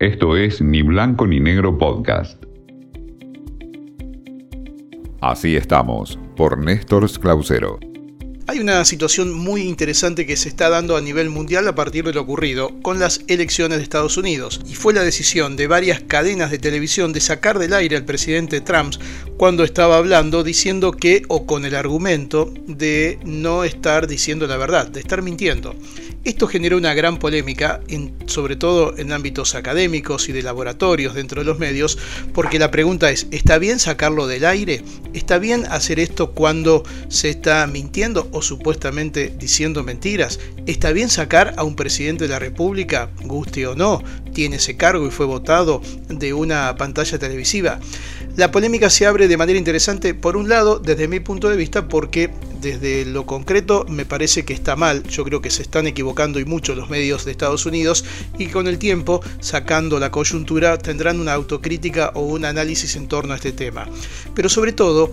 Esto es Ni Blanco ni Negro Podcast. Así estamos, por Néstor Clausero. Hay una situación muy interesante que se está dando a nivel mundial a partir de lo ocurrido con las elecciones de Estados Unidos, y fue la decisión de varias cadenas de televisión de sacar del aire al presidente Trump cuando estaba hablando diciendo que, o con el argumento de no estar diciendo la verdad, de estar mintiendo. Esto generó una gran polémica, sobre todo en ámbitos académicos y de laboratorios dentro de los medios, porque la pregunta es, ¿está bien sacarlo del aire? ¿Está bien hacer esto cuando se está mintiendo o supuestamente diciendo mentiras? ¿Está bien sacar a un presidente de la República, guste o no, tiene ese cargo y fue votado de una pantalla televisiva? La polémica se abre de manera interesante, por un lado, desde mi punto de vista, porque desde lo concreto me parece que está mal, yo creo que se están equivocando y mucho los medios de Estados Unidos y con el tiempo, sacando la coyuntura, tendrán una autocrítica o un análisis en torno a este tema. Pero sobre todo,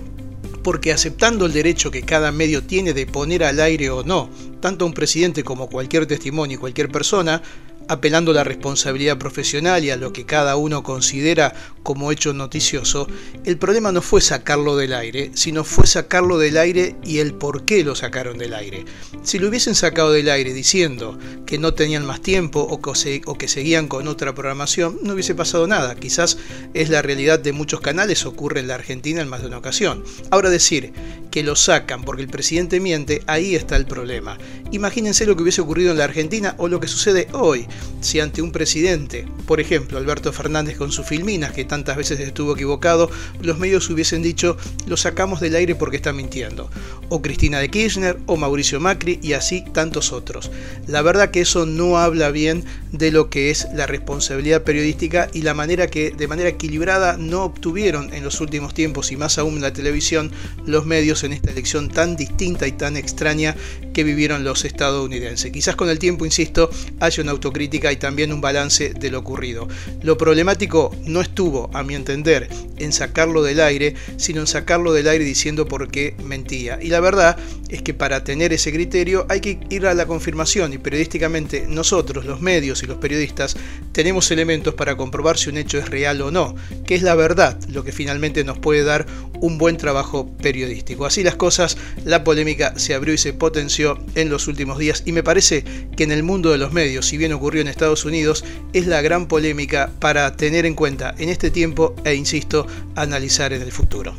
porque aceptando el derecho que cada medio tiene de poner al aire o no, tanto un presidente como cualquier testimonio y cualquier persona, apelando a la responsabilidad profesional y a lo que cada uno considera como hecho noticioso, el problema no fue sacarlo del aire, sino fue sacarlo del aire y el por qué lo sacaron del aire. Si lo hubiesen sacado del aire diciendo que no tenían más tiempo o que, o que seguían con otra programación, no hubiese pasado nada. Quizás es la realidad de muchos canales, ocurre en la Argentina en más de una ocasión. Ahora decir que lo sacan porque el presidente miente, ahí está el problema. Imagínense lo que hubiese ocurrido en la Argentina o lo que sucede hoy si ante un presidente, por ejemplo Alberto Fernández con sus filminas, que tantas veces estuvo equivocado, los medios hubiesen dicho lo sacamos del aire porque está mintiendo, o Cristina de Kirchner, o Mauricio Macri, y así tantos otros. La verdad que eso no habla bien de lo que es la responsabilidad periodística y la manera que de manera equilibrada no obtuvieron en los últimos tiempos y más aún en la televisión los medios en esta elección tan distinta y tan extraña que vivieron los estadounidenses. Quizás con el tiempo, insisto, haya una autocrítica y también un balance de lo ocurrido. Lo problemático no estuvo, a mi entender, en sacarlo del aire, sino en sacarlo del aire diciendo por qué mentía. Y la verdad es que para tener ese criterio hay que ir a la confirmación y periodísticamente nosotros, los medios los periodistas, tenemos elementos para comprobar si un hecho es real o no, que es la verdad lo que finalmente nos puede dar un buen trabajo periodístico. Así las cosas, la polémica se abrió y se potenció en los últimos días y me parece que en el mundo de los medios, si bien ocurrió en Estados Unidos, es la gran polémica para tener en cuenta en este tiempo e, insisto, analizar en el futuro.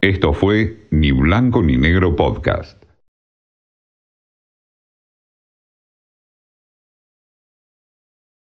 Esto fue Ni Blanco ni Negro Podcast.